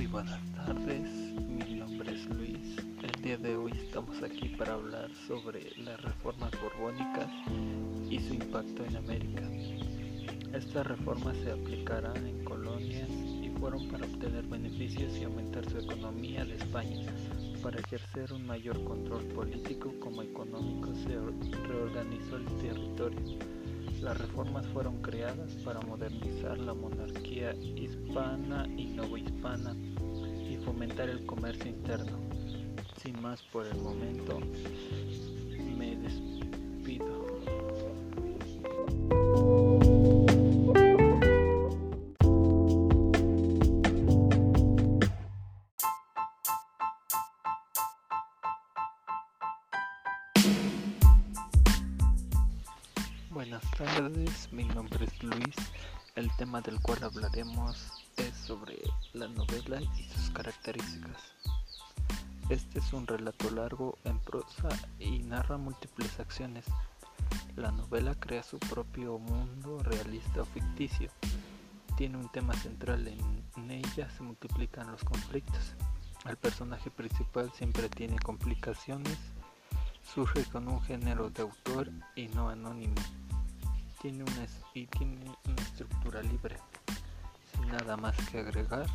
Muy buenas tardes, mi nombre es Luis. El día de hoy estamos aquí para hablar sobre las reformas borbónicas y su impacto en América. Estas reformas se aplicarán en colonias y fueron para obtener beneficios y aumentar su economía de España. Para ejercer un mayor control político como económico se reorganizó el territorio las reformas fueron creadas para modernizar la monarquía hispana y novohispana y fomentar el comercio interno. Sin más por el momento, Buenas tardes, mi nombre es Luis. El tema del cual hablaremos es sobre la novela y sus características. Este es un relato largo en prosa y narra múltiples acciones. La novela crea su propio mundo realista o ficticio. Tiene un tema central, en ella se multiplican los conflictos. El personaje principal siempre tiene complicaciones, surge con un género de autor y no anónimo tiene una, y tiene una estructura libre. Sin nada más que agregar,